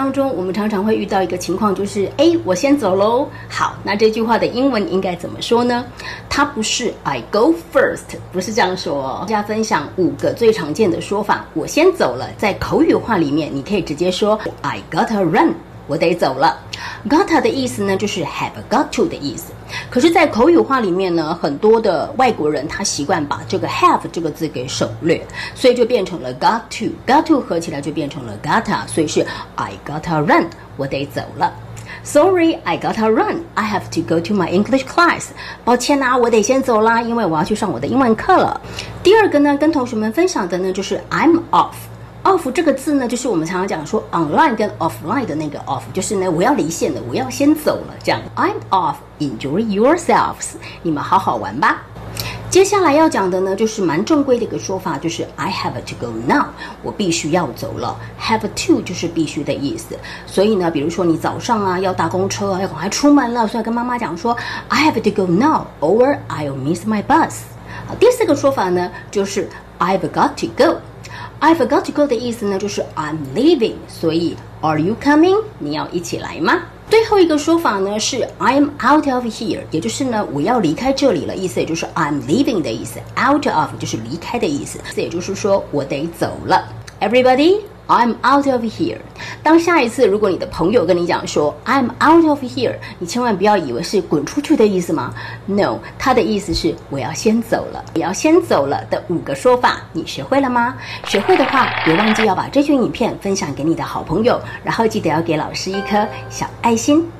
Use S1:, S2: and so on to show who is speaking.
S1: 当中，我们常常会遇到一个情况，就是哎，我先走喽。好，那这句话的英文应该怎么说呢？它不是 I go first，不是这样说哦。大家分享五个最常见的说法。我先走了，在口语化里面，你可以直接说 I gotta run，我得走了。Gotta 的意思呢，就是 have got to 的意思。可是，在口语化里面呢，很多的外国人他习惯把这个 have 这个字给省略，所以就变成了 got to，got to 合起来就变成了 gotta，所以是 I gotta run，我得走了。Sorry, I gotta run. I have to go to my English class. 抱歉呐，我得先走啦，因为我要去上我的英文课了。第二个呢，跟同学们分享的呢，就是 I'm off。Off 这个字呢，就是我们常常讲说 online 跟 offline 的那个 off，就是呢我要离线了，我要先走了，这样 I'm off. Enjoy yourselves，你们好好玩吧。接下来要讲的呢，就是蛮正规的一个说法，就是 I have to go now，我必须要走了。Have to 就是必须的意思。所以呢，比如说你早上啊要搭公车，要赶快出门了，所以跟妈妈讲说 I have to go now，or I'll miss my bus。第四个说法呢，就是 I've got to go。I've got to go 的意思呢，就是 I'm leaving，所以 Are you coming？你要一起来吗？最后一个说法呢是 I'm out of here，也就是呢我要离开这里了，意思也就是 I'm leaving 的意思，out of 就是离开的意思，这也就是说我得走了。Everybody。 I'm out of here。当下一次如果你的朋友跟你讲说 I'm out of here，你千万不要以为是滚出去的意思吗？No，他的意思是我要先走了，我要先走了的五个说法，你学会了吗？学会的话，别忘记要把这群影片分享给你的好朋友，然后记得要给老师一颗小爱心。